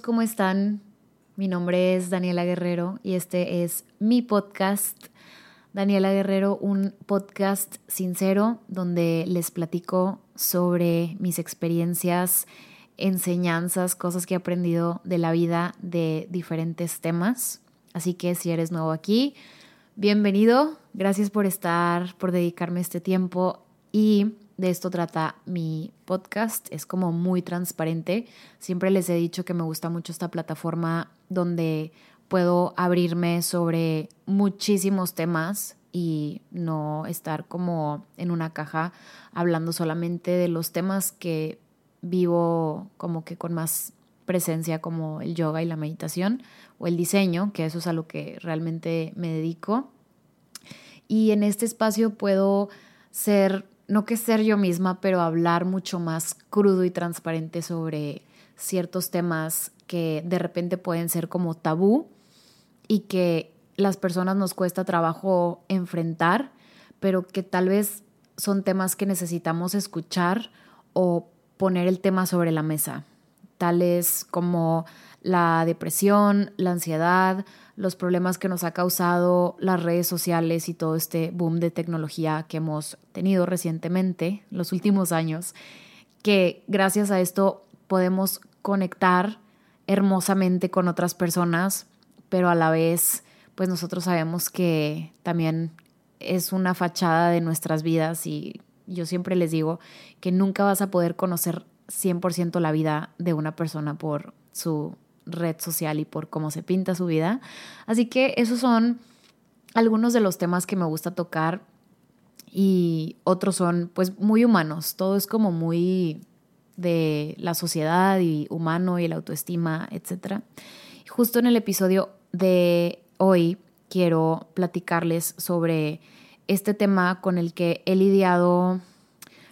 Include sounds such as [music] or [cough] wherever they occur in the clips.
¿cómo están? Mi nombre es Daniela Guerrero y este es mi podcast. Daniela Guerrero, un podcast sincero donde les platico sobre mis experiencias, enseñanzas, cosas que he aprendido de la vida de diferentes temas. Así que si eres nuevo aquí, bienvenido. Gracias por estar, por dedicarme este tiempo y de esto trata mi podcast. Es como muy transparente. Siempre les he dicho que me gusta mucho esta plataforma donde puedo abrirme sobre muchísimos temas y no estar como en una caja hablando solamente de los temas que vivo como que con más presencia como el yoga y la meditación o el diseño, que eso es a lo que realmente me dedico. Y en este espacio puedo ser no que ser yo misma, pero hablar mucho más crudo y transparente sobre ciertos temas que de repente pueden ser como tabú y que las personas nos cuesta trabajo enfrentar, pero que tal vez son temas que necesitamos escuchar o poner el tema sobre la mesa, tales como la depresión, la ansiedad, los problemas que nos ha causado las redes sociales y todo este boom de tecnología que hemos tenido recientemente, los últimos años, que gracias a esto podemos conectar hermosamente con otras personas, pero a la vez, pues nosotros sabemos que también es una fachada de nuestras vidas y yo siempre les digo que nunca vas a poder conocer 100% la vida de una persona por su red social y por cómo se pinta su vida. Así que esos son algunos de los temas que me gusta tocar y otros son pues muy humanos. Todo es como muy de la sociedad y humano y la autoestima, etc. Justo en el episodio de hoy quiero platicarles sobre este tema con el que he lidiado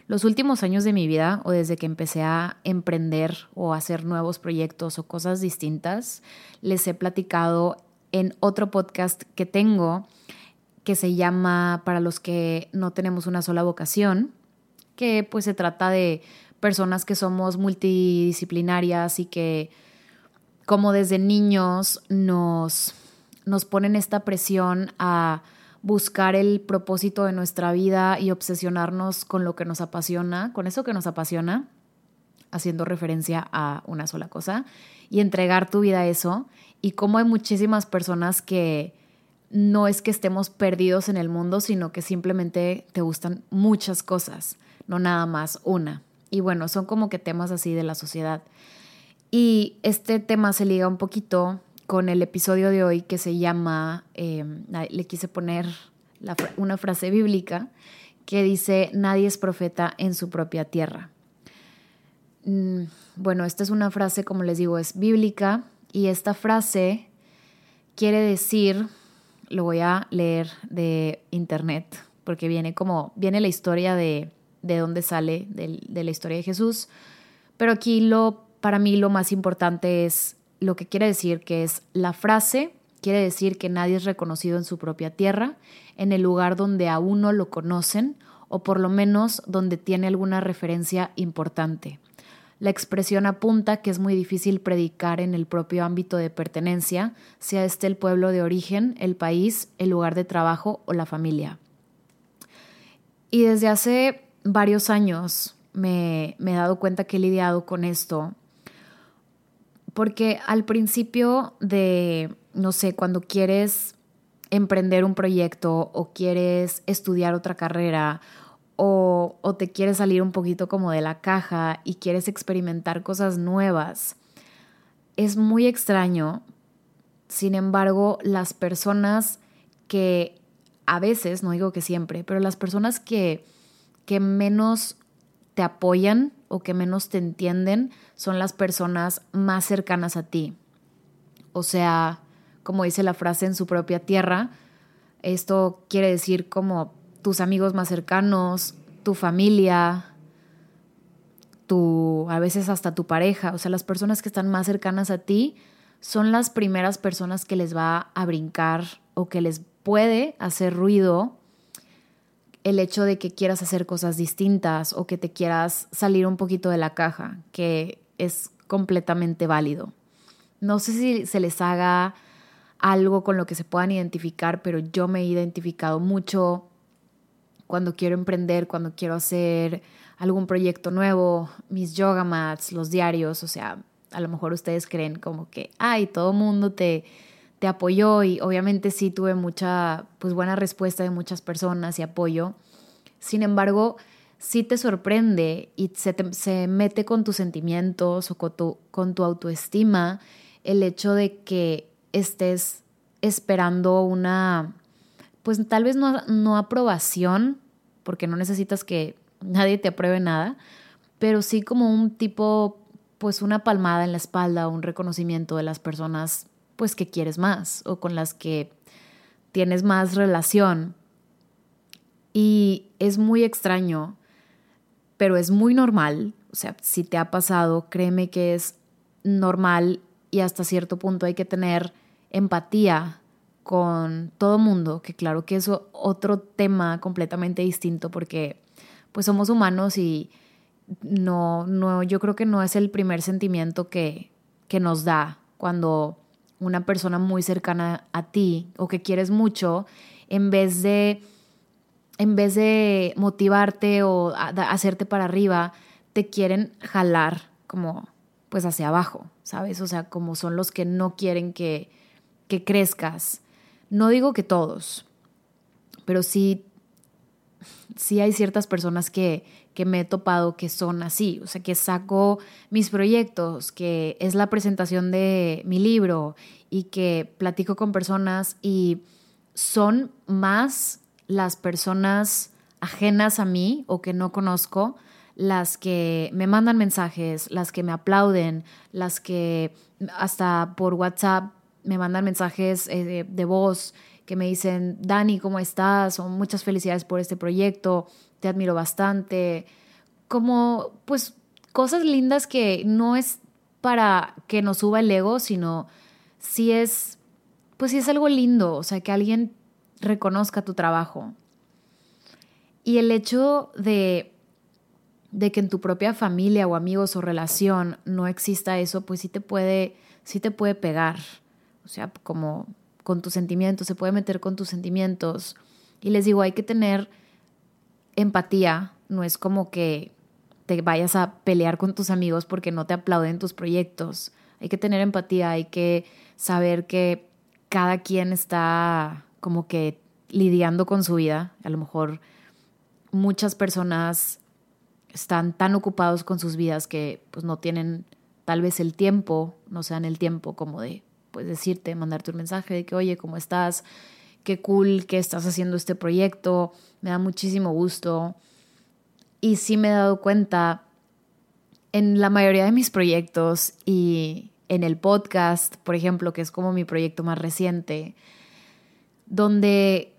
los últimos años de mi vida o desde que empecé a emprender o hacer nuevos proyectos o cosas distintas, les he platicado en otro podcast que tengo que se llama Para los que no tenemos una sola vocación, que pues se trata de personas que somos multidisciplinarias y que como desde niños nos, nos ponen esta presión a buscar el propósito de nuestra vida y obsesionarnos con lo que nos apasiona, con eso que nos apasiona, haciendo referencia a una sola cosa, y entregar tu vida a eso. Y como hay muchísimas personas que no es que estemos perdidos en el mundo, sino que simplemente te gustan muchas cosas, no nada más una. Y bueno, son como que temas así de la sociedad. Y este tema se liga un poquito con el episodio de hoy que se llama, em, le quise poner una frase bíblica que dice, nadie es profeta en su propia tierra. Mm, bueno, esta es una frase, como les digo, es bíblica y esta frase quiere decir, lo voy a leer de internet, porque viene como, viene la historia de, de dónde sale, de, de la historia de Jesús, pero aquí lo, para mí lo más importante es lo que quiere decir que es la frase, quiere decir que nadie es reconocido en su propia tierra, en el lugar donde aún no lo conocen o por lo menos donde tiene alguna referencia importante. La expresión apunta que es muy difícil predicar en el propio ámbito de pertenencia, sea este el pueblo de origen, el país, el lugar de trabajo o la familia. Y desde hace varios años me, me he dado cuenta que he lidiado con esto porque al principio de, no sé, cuando quieres emprender un proyecto o quieres estudiar otra carrera o, o, te quieres salir un poquito como de la caja y quieres experimentar cosas nuevas, es muy extraño. Sin embargo, las personas que a veces, no digo que siempre, pero las personas que, que menos te apoyan o que menos te entienden son las personas más cercanas a ti. O sea, como dice la frase en su propia tierra, esto quiere decir como tus amigos más cercanos, tu familia, tu a veces hasta tu pareja, o sea, las personas que están más cercanas a ti son las primeras personas que les va a brincar o que les puede hacer ruido el hecho de que quieras hacer cosas distintas o que te quieras salir un poquito de la caja, que es completamente válido. no sé si se les haga algo con lo que se puedan identificar, pero yo me he identificado mucho cuando quiero emprender, cuando quiero hacer algún proyecto nuevo, mis yoga mats, los diarios, o sea, a lo mejor ustedes creen como que, ay, todo mundo te, te apoyó y obviamente sí tuve mucha, pues buena respuesta de muchas personas y apoyo. Sin embargo, sí te sorprende y se, se mete con tus sentimientos o con tu, con tu autoestima el hecho de que estés esperando una, pues tal vez no, no aprobación, porque no necesitas que nadie te apruebe nada, pero sí como un tipo, pues una palmada en la espalda, un reconocimiento de las personas, pues que quieres más o con las que tienes más relación. Y es muy extraño, pero es muy normal. O sea, si te ha pasado, créeme que es normal y hasta cierto punto hay que tener empatía con todo mundo, que claro que es otro tema completamente distinto porque pues somos humanos y no, no, yo creo que no es el primer sentimiento que, que nos da cuando una persona muy cercana a ti o que quieres mucho, en vez de, en vez de motivarte o hacerte para arriba, te quieren jalar como pues hacia abajo, ¿sabes? O sea, como son los que no quieren que, que crezcas. No digo que todos, pero sí sí hay ciertas personas que, que me he topado que son así, o sea, que saco mis proyectos, que es la presentación de mi libro y que platico con personas y son más las personas ajenas a mí o que no conozco las que me mandan mensajes, las que me aplauden, las que hasta por WhatsApp me mandan mensajes eh, de voz que me dicen, Dani, ¿cómo estás? O muchas felicidades por este proyecto, te admiro bastante. Como, pues, cosas lindas que no es para que nos suba el ego, sino si es, pues sí es algo lindo, o sea, que alguien reconozca tu trabajo. Y el hecho de, de que en tu propia familia o amigos o relación no exista eso, pues sí te puede, sí te puede pegar. O sea, como con tus sentimientos, se puede meter con tus sentimientos. Y les digo, hay que tener empatía, no es como que te vayas a pelear con tus amigos porque no te aplauden tus proyectos. Hay que tener empatía, hay que saber que cada quien está como que lidiando con su vida. A lo mejor muchas personas están tan ocupados con sus vidas que pues no tienen tal vez el tiempo, no sean el tiempo como de pues decirte, mandarte un mensaje de que, oye, ¿cómo estás? Qué cool que estás haciendo este proyecto, me da muchísimo gusto. Y sí me he dado cuenta en la mayoría de mis proyectos y en el podcast, por ejemplo, que es como mi proyecto más reciente, donde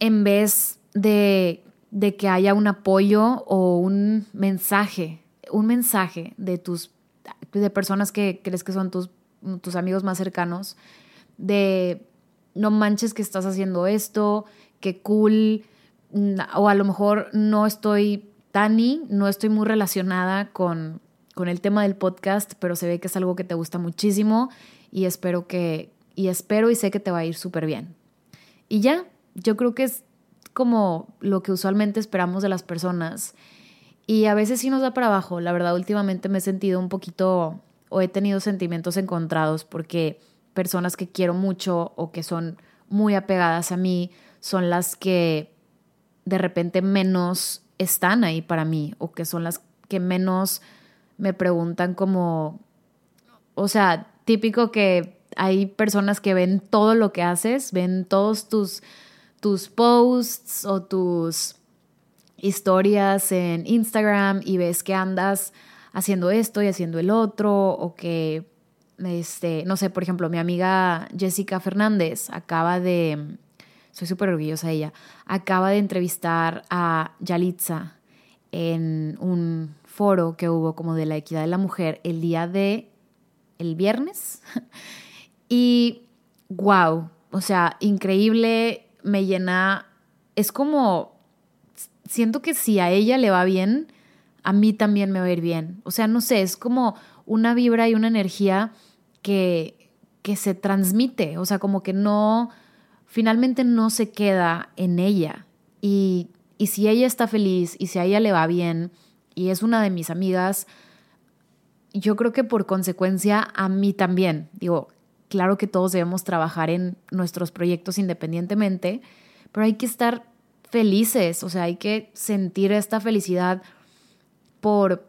en vez de, de que haya un apoyo o un mensaje, un mensaje de tus de personas que crees que son tus tus amigos más cercanos, de no manches que estás haciendo esto, qué cool, o a lo mejor no estoy Tani, no estoy muy relacionada con, con el tema del podcast, pero se ve que es algo que te gusta muchísimo y espero que, y espero y sé que te va a ir súper bien. Y ya, yo creo que es como lo que usualmente esperamos de las personas. Y a veces sí nos da para abajo. La verdad, últimamente me he sentido un poquito o he tenido sentimientos encontrados porque personas que quiero mucho o que son muy apegadas a mí son las que de repente menos están ahí para mí o que son las que menos me preguntan como, o sea, típico que hay personas que ven todo lo que haces, ven todos tus, tus posts o tus historias en Instagram y ves que andas haciendo esto y haciendo el otro, o que, este, no sé, por ejemplo, mi amiga Jessica Fernández acaba de, soy súper orgullosa de ella, acaba de entrevistar a Yalitza en un foro que hubo como de la equidad de la mujer el día de el viernes. [laughs] y wow, o sea, increíble, me llena, es como, siento que si a ella le va bien, a mí también me va a ir bien. O sea, no sé, es como una vibra y una energía que, que se transmite, o sea, como que no, finalmente no se queda en ella. Y, y si ella está feliz y si a ella le va bien y es una de mis amigas, yo creo que por consecuencia a mí también. Digo, claro que todos debemos trabajar en nuestros proyectos independientemente, pero hay que estar felices, o sea, hay que sentir esta felicidad por,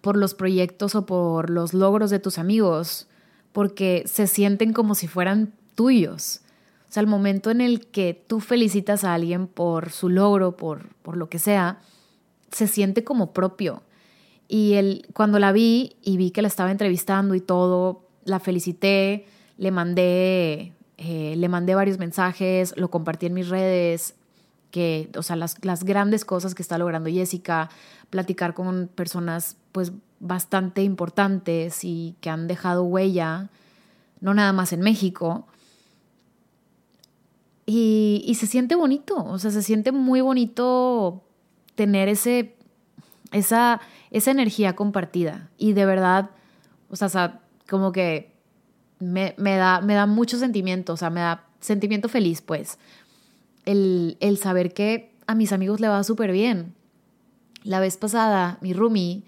por los proyectos o por los logros de tus amigos, porque se sienten como si fueran tuyos. O sea, el momento en el que tú felicitas a alguien por su logro, por, por lo que sea, se siente como propio. Y él, cuando la vi y vi que la estaba entrevistando y todo, la felicité, le mandé, eh, le mandé varios mensajes, lo compartí en mis redes, que, o sea, las, las grandes cosas que está logrando Jessica, platicar con personas pues bastante importantes y que han dejado huella, no nada más en México. Y, y se siente bonito, o sea, se siente muy bonito tener ese, esa, esa energía compartida. Y de verdad, o sea, como que me, me, da, me da mucho sentimiento, o sea, me da sentimiento feliz, pues, el, el saber que a mis amigos le va súper bien. La vez pasada, mi roomie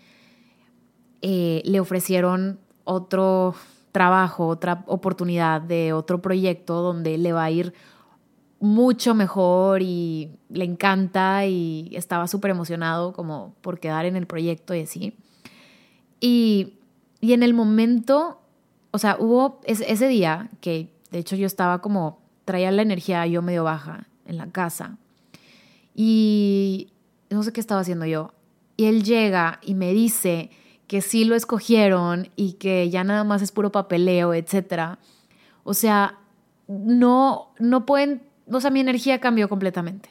eh, le ofrecieron otro trabajo, otra oportunidad de otro proyecto donde le va a ir mucho mejor y le encanta y estaba súper emocionado como por quedar en el proyecto y así. Y, y en el momento, o sea, hubo ese, día que de hecho yo estaba como, traía la energía yo medio baja en la casa y no sé qué estaba haciendo yo. Y él llega y me dice que sí lo escogieron y que ya nada más es puro papeleo, etc. O sea, no, no pueden o sea, mi energía cambió completamente.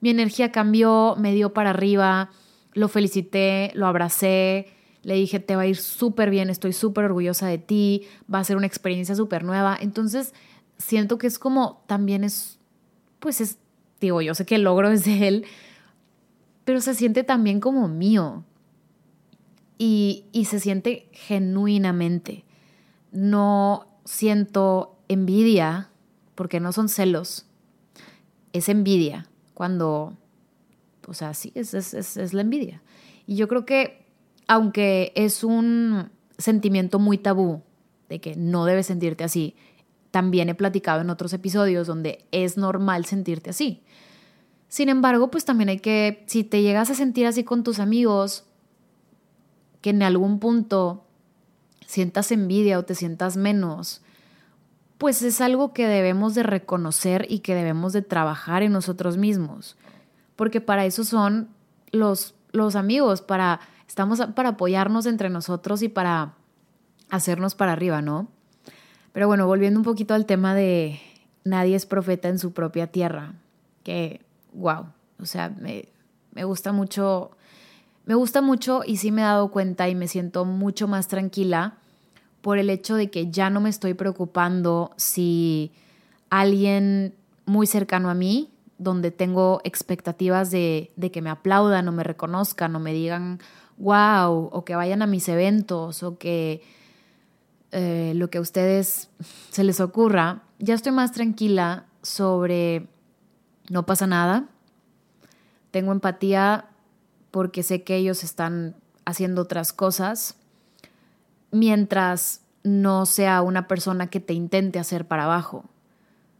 Mi energía cambió, me dio para arriba, lo felicité, lo abracé, le dije, te va a ir súper bien, estoy súper orgullosa de ti, va a ser una experiencia súper nueva. Entonces, siento que es como, también es, pues es, digo, yo sé que el logro [laughs] es de él, pero se siente también como mío. Y, y se siente genuinamente. No siento envidia, porque no son celos, es envidia, cuando, o sea, sí, es, es, es, la envidia. Y yo creo que, aunque es un sentimiento muy tabú, de que no debes sentirte así, también he platicado en otros episodios donde es normal sentirte así. Sin embargo, pues también hay que, si te llegas a sentir así con tus amigos, que en algún punto sientas envidia o te sientas menos, pues es algo que debemos de reconocer y que debemos de trabajar en nosotros mismos, porque para eso son los, los amigos, para, estamos para apoyarnos entre nosotros y para hacernos para arriba, ¿no? Pero bueno, volviendo un poquito al tema de nadie es profeta en su propia tierra, que, wow, o sea, me, me gusta mucho, me gusta mucho y sí me he dado cuenta y me siento mucho más tranquila por el hecho de que ya no me estoy preocupando si alguien muy cercano a mí, donde tengo expectativas de, que me aplaudan o me reconozcan o me digan wow, o que vayan a mis eventos o que eh, lo que a ustedes se les ocurra, ya estoy más tranquila sobre no pasa nada. Tengo empatía porque sé que ellos están haciendo otras cosas mientras no sea una persona que te intente hacer para abajo.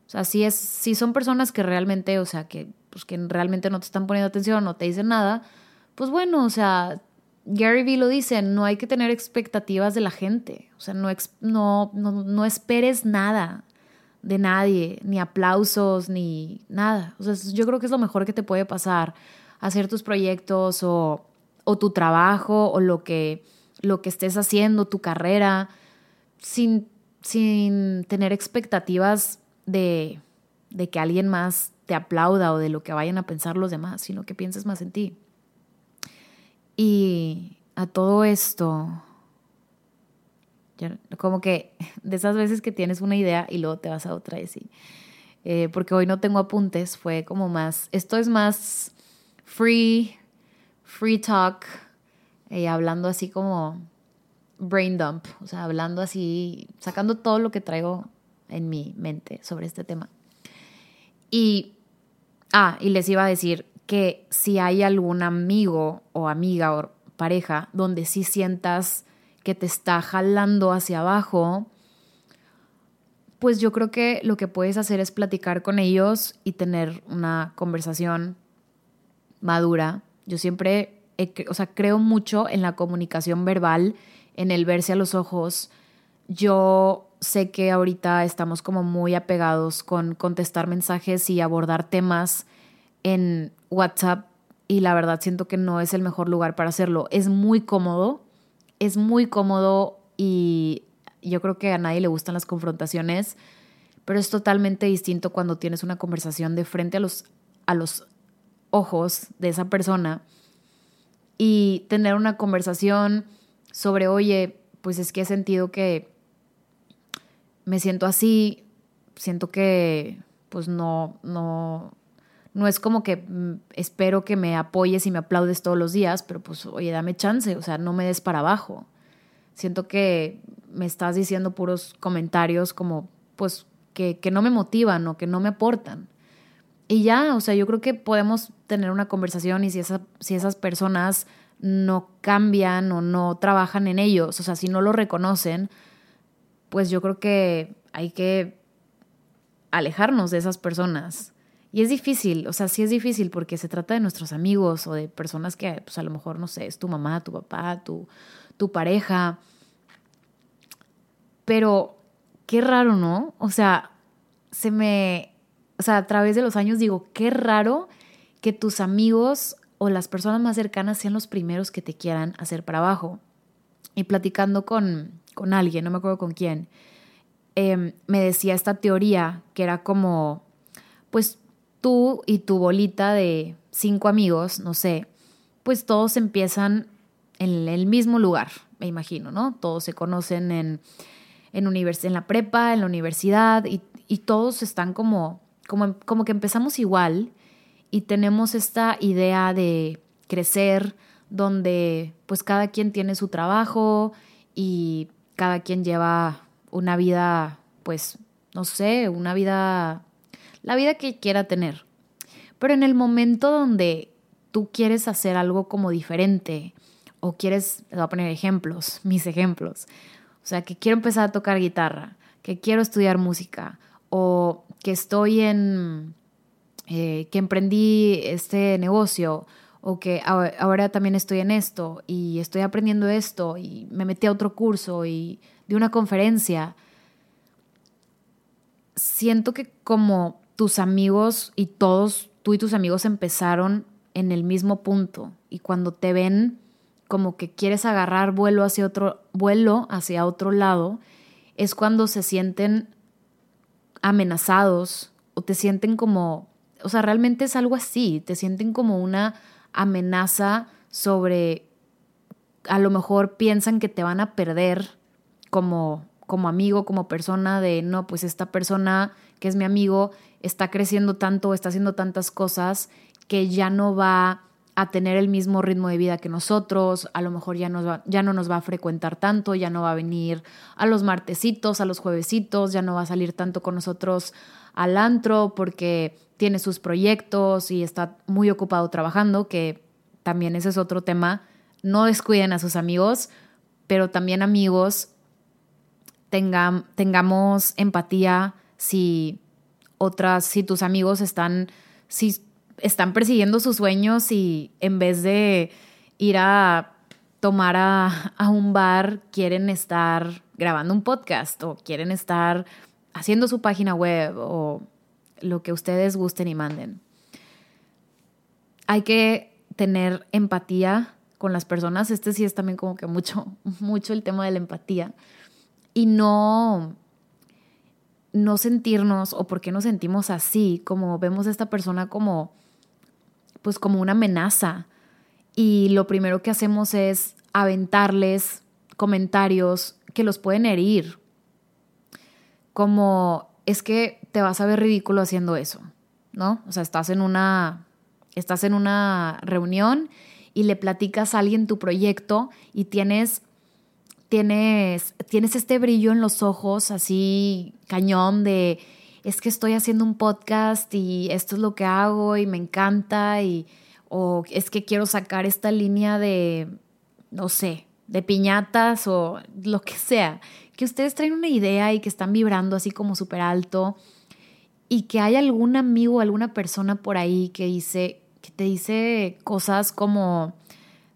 O sea, si, es, si son personas que realmente, o sea, que, pues, que realmente no te están poniendo atención, no te dicen nada, pues bueno, o sea, Gary Vee lo dice, no hay que tener expectativas de la gente. O sea, no, no, no, no esperes nada de nadie, ni aplausos, ni nada. O sea, yo creo que es lo mejor que te puede pasar, hacer tus proyectos o, o tu trabajo o lo que lo que estés haciendo, tu carrera, sin, sin tener expectativas de, de que alguien más te aplauda o de lo que vayan a pensar los demás, sino que pienses más en ti. Y a todo esto, como que [laughs] de esas veces que tienes una idea y luego te vas a otra y así. Eh, porque hoy no tengo apuntes, fue como más, esto es más free, free talk, y hablando así como brain dump, o sea, hablando así, sacando todo lo que traigo en mi mente sobre este tema. Y, ah, y les iba a decir que si hay algún amigo o amiga o pareja donde sí sientas que te está jalando hacia abajo, pues yo creo que lo que puedes hacer es platicar con ellos y tener una conversación madura. Yo siempre, o sea, creo mucho en la comunicación verbal, en el verse a los ojos. Yo sé que ahorita estamos como muy apegados con contestar mensajes y abordar temas en WhatsApp y la verdad siento que no es el mejor lugar para hacerlo. Es muy cómodo, es muy cómodo y yo creo que a nadie le gustan las confrontaciones, pero es totalmente distinto cuando tienes una conversación de frente a los, a los ojos de esa persona y tener una conversación sobre, oye, pues es que he sentido que me siento así, siento que pues no, no, no es como que mm, espero que me apoyes y me aplaudes todos los días, pero pues oye, dame chance, o sea, no me des para abajo. Siento que me estás diciendo puros comentarios como pues que, que no me motivan o que no me aportan. Y ya, o sea, yo creo que podemos tener una conversación y si, si esas personas no cambian o no trabajan en ellos, o sea, si no lo reconocen, pues yo creo que hay que alejarnos de esas personas. Y es difícil, o sea, sí es difícil porque se trata de nuestros amigos o de personas que, pues a lo mejor, no sé, es tu mamá, tu papá, tu, tu pareja. Pero qué raro, ¿no? O sea, se me, o sea, a través de los años digo, qué raro que tus amigos o las personas más cercanas sean los primeros que te quieran hacer para abajo. Y platicando con, con alguien, no me acuerdo con quién, em, me decía esta teoría que era como, pues tú y tu bolita de cinco amigos, no sé, pues todos empiezan en el mismo lugar, me imagino, ¿no? Todos se conocen en, en, en la prepa, en la universidad, y, y todos están como, como, como que empezamos igual y tenemos esta idea de crecer, donde pues cada quien tiene su trabajo y cada quien lleva una vida, pues, no sé, una vida, la vida que quiera tener. Pero en el momento donde tú quieres hacer algo como diferente o quieres, voy a poner ejemplos, [laughs] mis ejemplos, o sea, que quiero empezar a tocar guitarra, que quiero estudiar música o que estoy en, eh, que emprendí este negocio o que ahora también estoy en esto y estoy aprendiendo esto y me metí a otro curso y de una conferencia, siento que como tus amigos y todos, tú y tus amigos empezaron en el mismo punto. Y cuando te ven como que quieres agarrar vuelo hacia otro vuelo hacia otro lado, es cuando se sienten amenazados o te sienten como, o sea, realmente es algo así, te sienten como una amenaza sobre, a lo mejor piensan que te van a perder como, como amigo, como persona, de no, pues esta persona que es mi amigo está creciendo tanto, está haciendo tantas cosas que ya no va a tener el mismo ritmo de vida que nosotros, a lo mejor ya, nos va, ya no nos va a frecuentar tanto, ya no va a venir a los martesitos, a los juevesitos, ya no va a salir tanto con nosotros al antro porque tiene sus proyectos y está muy ocupado trabajando, que también ese es otro tema. No descuiden a sus amigos, pero también amigos, tengamos empatía si otras, si tus amigos están, si están persiguiendo sus sueños y en vez de ir a tomar a, a un bar, quieren estar grabando un podcast o quieren estar haciendo su página web o lo que ustedes gusten y manden. Hay que tener empatía con las personas. Este sí es también como que mucho, [laughs] mucho el tema de la empatía. Y no, no sentirnos, o por qué nos sentimos así, como vemos a esta persona como, pues como una amenaza. Y lo primero que hacemos es aventarles comentarios que los pueden herir. Como es que te vas a ver ridículo haciendo eso, ¿no? O sea, estás en una, estás en una reunión y le platicas a alguien tu proyecto y tienes tienes, tienes este brillo en los ojos, así cañón de, es que estoy haciendo un podcast y esto es lo que hago y me encanta y, o es que quiero sacar esta línea de, no sé, de piñatas o lo que sea, que ustedes traen una idea y que están vibrando así como súper alto y que hay algún amigo, alguna persona por ahí que dice, que te dice cosas como,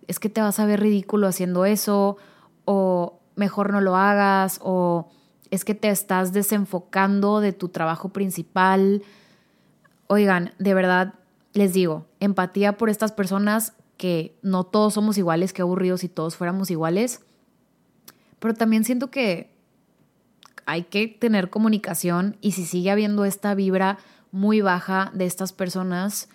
es que te vas a ver ridículo haciendo eso, o mejor no lo hagas, o es que te estás desenfocando de tu trabajo principal. Oigan, de verdad, les digo, empatía por estas personas que no todos somos iguales, qué aburridos si todos fuéramos iguales, pero también siento que hay que tener comunicación y si sigue habiendo esta vibra muy baja de estas personas,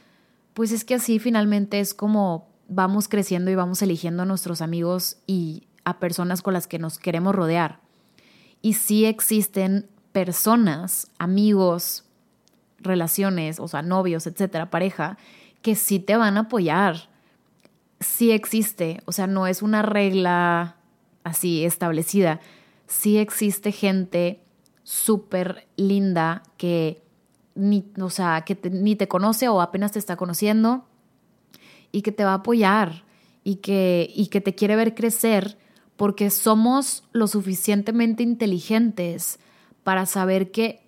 pues es que así finalmente es como vamos creciendo y vamos eligiendo a nuestros amigos y a personas con las que nos queremos rodear. Y sí existen personas, amigos, relaciones, o sea, novios, etcétera, pareja, que sí te van a apoyar. Sí existe, o sea, no es una regla así establecida. Sí existe gente súper linda que ni, o sea, que ni te conoce o apenas te está conociendo y que te va a apoyar y que, y que te quiere ver crecer porque somos lo suficientemente inteligentes para saber que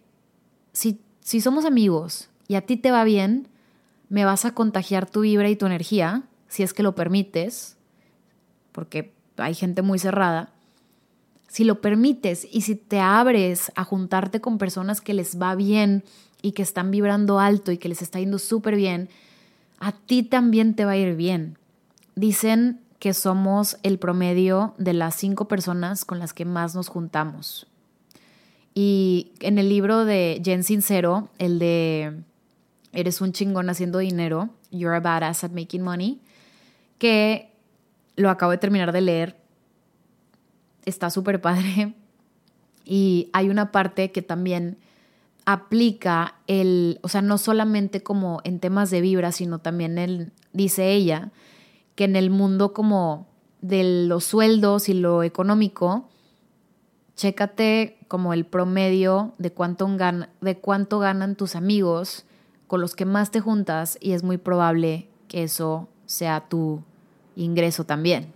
si si somos amigos y a ti te va bien, me vas a contagiar tu vibra y tu energía, si es que lo permites, porque hay gente muy cerrada. Si lo permites y si te abres a juntarte con personas que les va bien y que están vibrando alto y que les está yendo súper bien, a ti también te va a ir bien. Dicen que somos el promedio de las cinco personas con las que más nos juntamos. Y en el libro de Jen Sincero, el de Eres un chingón haciendo dinero, You're a badass at making money, que lo acabo de terminar de leer, está súper padre. Y hay una parte que también aplica el, o sea, no solamente como en temas de vibra, sino también el, dice ella, que en el mundo como de los sueldos y lo económico, chécate como el promedio de cuánto, de cuánto ganan tus amigos con los que más te juntas y es muy probable que eso sea tu ingreso también.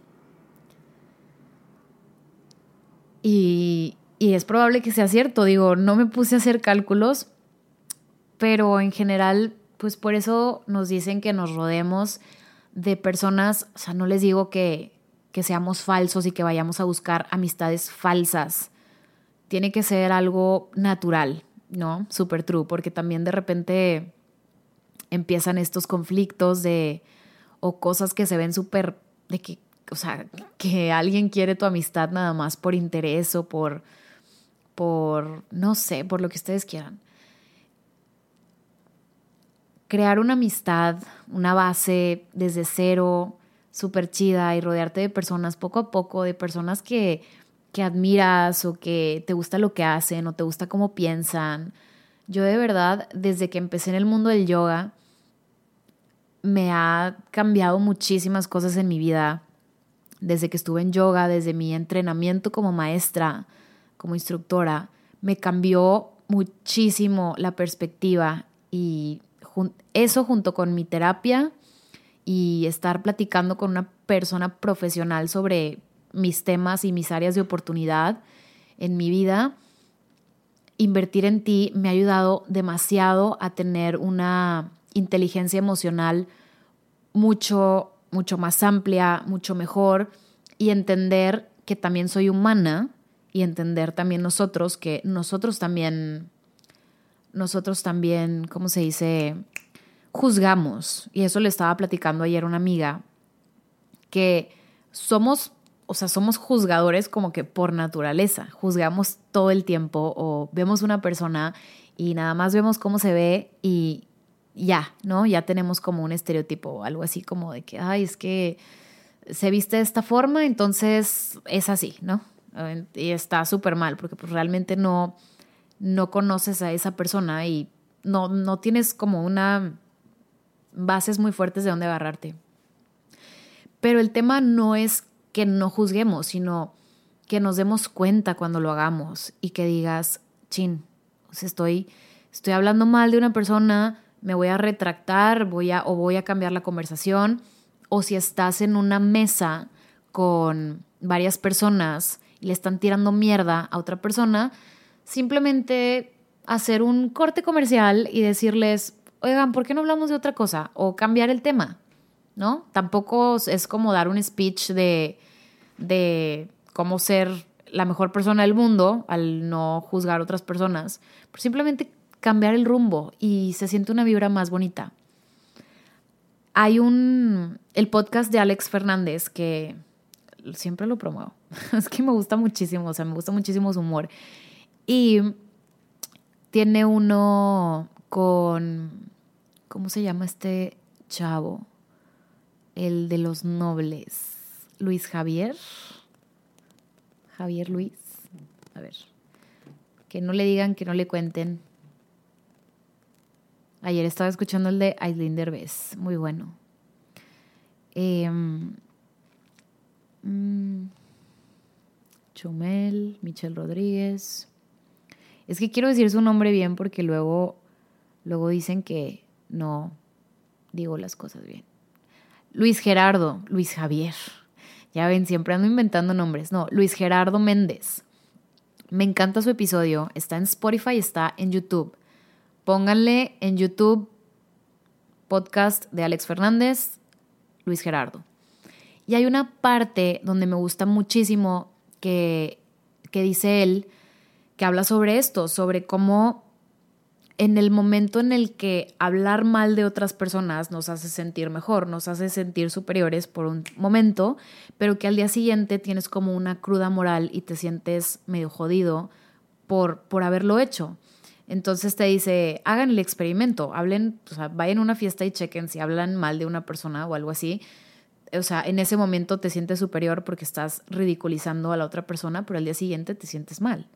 Y, y es probable que sea cierto, digo, no me puse a hacer cálculos, pero en general, pues por eso nos dicen que nos rodemos de personas, o sea, no les digo que, que seamos falsos y que vayamos a buscar amistades falsas. Tiene que ser algo natural, ¿no? Super true, porque también de repente empiezan estos conflictos de o cosas que se ven súper de que, o sea, que alguien quiere tu amistad nada más por interés o por por no sé, por lo que ustedes quieran. Crear una amistad, una base desde cero, súper chida y rodearte de personas poco a poco, de personas que, que admiras o que te gusta lo que hacen o te gusta cómo piensan. Yo de verdad, desde que empecé en el mundo del yoga, me ha cambiado muchísimas cosas en mi vida. Desde que estuve en yoga, desde mi entrenamiento como maestra, como instructora, me cambió muchísimo la perspectiva y eso junto con mi terapia y estar platicando con una persona profesional sobre mis temas y mis áreas de oportunidad en mi vida, invertir en ti me ha ayudado demasiado a tener una inteligencia emocional mucho, mucho más amplia, mucho mejor y entender que también soy humana y entender también nosotros que nosotros también, nosotros también, ¿cómo se dice? juzgamos, y eso le estaba platicando ayer una amiga, que somos, o sea, somos juzgadores como que por naturaleza, juzgamos todo el tiempo o vemos una persona y nada más vemos cómo se ve y ya, ¿no? Ya tenemos como un estereotipo o algo así como de que, ay, es que se viste de esta forma, entonces es así, ¿no? Y está súper mal porque pues realmente no, no conoces a esa persona y no, no tienes como una bases muy fuertes de dónde agarrarte. Pero el tema no es que no juzguemos, sino que nos demos cuenta cuando lo hagamos y que digas, chin, estoy, estoy hablando mal de una persona, me voy a retractar, voy a, o voy a cambiar la conversación, o si estás en una mesa con varias personas y le están tirando mierda a otra persona, simplemente hacer un corte comercial y decirles, oigan, ¿por qué no hablamos de otra cosa? O cambiar el tema, ¿no? Tampoco es como dar un speech de, de cómo ser la mejor persona del mundo al no juzgar a otras personas, pero simplemente cambiar el rumbo y se siente una vibra más bonita. Hay un, el podcast de Alex Fernández que siempre lo promuevo, [laughs] es que me gusta muchísimo, o sea, me gusta muchísimo su humor. Y tiene uno con, ¿cómo se llama este chavo? El de los nobles, Luis Javier. Javier Luis. A ver. Que no le digan, que no le cuenten. Ayer estaba escuchando el de Aislinn Derbez. Muy bueno. Em, mm, Chumel, Michelle Rodríguez. Es que quiero decir su nombre bien porque luego, luego dicen que no digo las cosas bien. Luis Gerardo, Luis Javier. Ya ven, siempre ando inventando nombres. No, Luis Gerardo Méndez. Me encanta su episodio. Está en Spotify, está en YouTube. Pónganle en YouTube podcast de Alex Fernández, Luis Gerardo. Y hay una parte donde me gusta muchísimo que, que dice él, que habla sobre esto, sobre cómo en el momento en el que hablar mal de otras personas nos hace sentir mejor, nos hace sentir superiores por un momento, pero que al día siguiente tienes como una cruda moral y te sientes medio jodido por, por haberlo hecho. Entonces te dice, hagan el experimento, hablen, o sea, vayan a una fiesta y chequen si hablan mal de una persona o algo así. O sea, en ese momento te sientes superior porque estás ridiculizando a la otra persona, pero al día siguiente te sientes mal.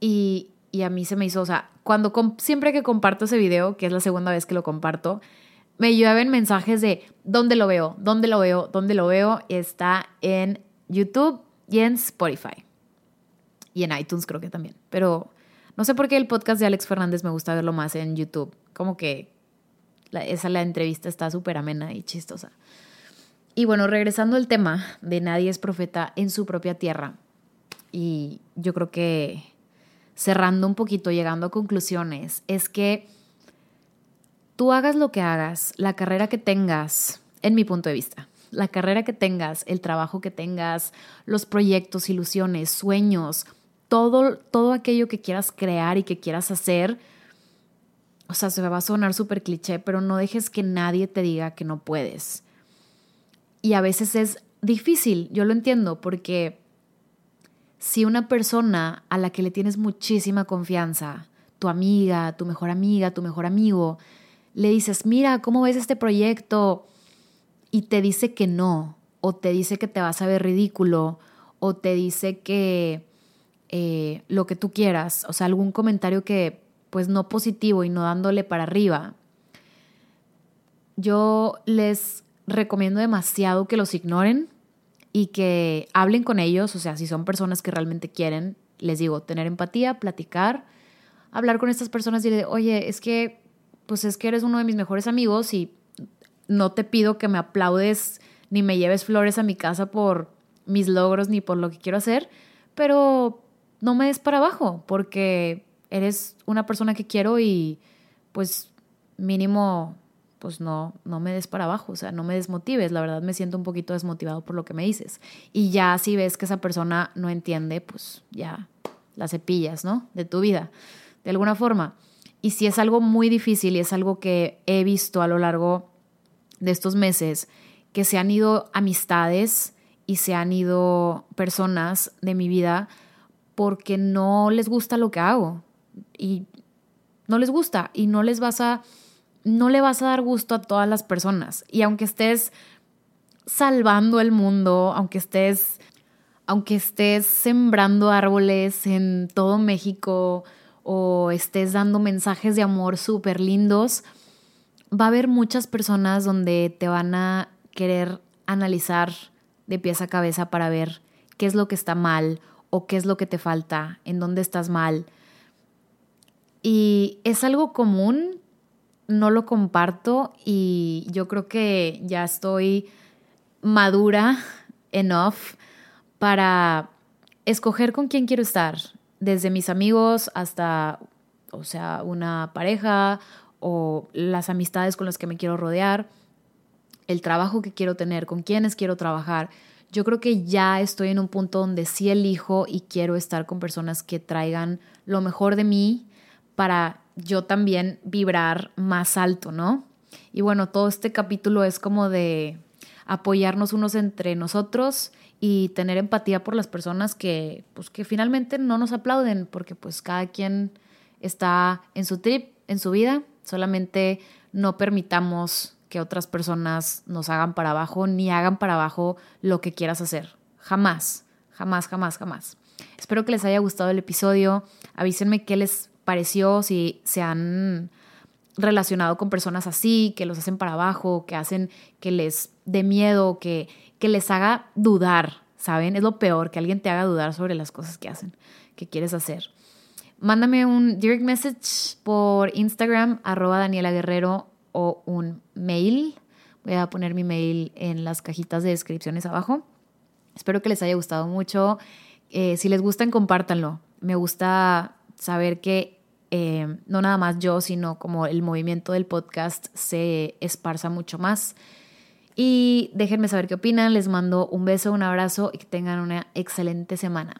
Y, y a mí se me hizo, o sea, cuando siempre que comparto ese video, que es la segunda vez que lo comparto, me llueven mensajes de dónde lo veo, dónde lo veo, dónde lo veo. Está en YouTube y en Spotify. Y en iTunes creo que también. Pero no sé por qué el podcast de Alex Fernández me gusta verlo más en YouTube. Como que esa la entrevista está súper amena y chistosa. Y bueno, regresando al tema de nadie es profeta en su propia tierra. Y yo creo que cerrando un poquito, llegando a conclusiones, es que tú hagas lo que hagas, la carrera que tengas, en mi punto de vista, la carrera que tengas, el trabajo que tengas, los proyectos, ilusiones, sueños, todo, todo aquello que quieras crear y que quieras hacer, o sea, se va a sonar súper cliché, pero no dejes que nadie te diga que no puedes. Y a veces es difícil, yo lo entiendo, porque si una persona a la que le tienes muchísima confianza, tu amiga, tu mejor amiga, tu mejor amigo, le dices, mira, ¿cómo ves este proyecto? Y te dice que no, o te dice que te vas a ver ridículo, o te dice que eh, lo que tú quieras, o sea, algún comentario que pues no positivo y no dándole para arriba, yo les recomiendo demasiado que los ignoren y que hablen con ellos, o sea, si son personas que realmente quieren, les digo, tener empatía, platicar, hablar con estas personas y decir, oye, es que, pues es que eres uno de mis mejores amigos y no te pido que me aplaudes ni me lleves flores a mi casa por mis logros ni por lo que quiero hacer, pero no me des para abajo porque eres una persona que quiero y pues mínimo pues no, no me des para abajo, o sea, no me desmotives, la verdad me siento un poquito desmotivado por lo que me dices. Y ya si ves que esa persona no entiende, pues ya la cepillas, ¿no? De tu vida, de alguna forma. Y si es algo muy difícil y es algo que he visto a lo largo de estos meses, que se han ido amistades y se han ido personas de mi vida porque no les gusta lo que hago y no les gusta y no les vas a no le vas a dar gusto a todas las personas. Y aunque estés salvando el mundo, aunque estés, aunque estés sembrando árboles en todo México o estés dando mensajes de amor súper lindos, va a haber muchas personas donde te van a querer analizar de pies a cabeza para ver qué es lo que está mal o qué es lo que te falta, en dónde estás mal. Y es algo común, no lo comparto y yo creo que ya estoy madura enough para escoger con quién quiero estar, desde mis amigos hasta, o sea, una pareja o las amistades con las que me quiero rodear, el trabajo que quiero tener, con quiénes quiero trabajar. Yo creo que ya estoy en un punto donde sí elijo y quiero estar con personas que traigan lo mejor de mí para yo también vibrar más alto, ¿no? Y bueno, todo este capítulo es como de apoyarnos unos entre nosotros y tener empatía por las personas que, pues, que finalmente no nos aplauden, porque pues cada quien está en su trip, en su vida, solamente no permitamos que otras personas nos hagan para abajo ni hagan para abajo lo que quieras hacer. Jamás, jamás, jamás, jamás. Espero que les haya gustado el episodio. Avísenme qué les pareció, si se han relacionado con personas así, que los hacen para abajo, que hacen que les dé miedo, que, que les haga dudar, ¿saben? Es lo peor, que alguien te haga dudar sobre las cosas que hacen, que quieres hacer. Mándame un direct message por Instagram, arroba Daniela Guerrero, o un mail. Voy a poner mi mail en las cajitas de descripciones abajo. Espero que les haya gustado mucho. Eh, si les gustan, compártanlo. Me gusta saber que eh, no nada más yo, sino como el movimiento del podcast se esparza mucho más. Y déjenme saber qué opinan. Les mando un beso, un abrazo y que tengan una excelente semana.